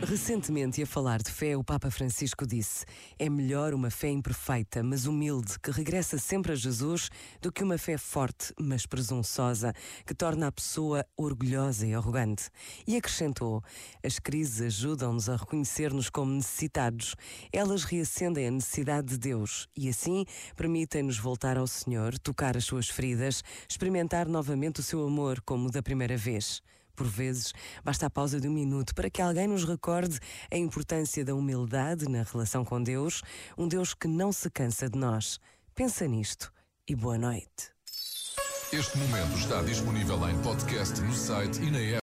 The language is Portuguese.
Recentemente, a falar de fé, o Papa Francisco disse: É melhor uma fé imperfeita, mas humilde, que regressa sempre a Jesus, do que uma fé forte, mas presunçosa, que torna a pessoa orgulhosa e arrogante. E acrescentou: As crises ajudam-nos a reconhecer-nos como necessitados. Elas reacendem a necessidade de Deus e, assim, permitem-nos voltar ao Senhor, tocar as suas feridas, experimentar novamente o seu amor como da primeira vez. Por vezes, basta a pausa de um minuto para que alguém nos recorde a importância da humildade na relação com Deus, um Deus que não se cansa de nós. Pensa nisto e boa noite. Este momento está disponível em podcast no site e na app.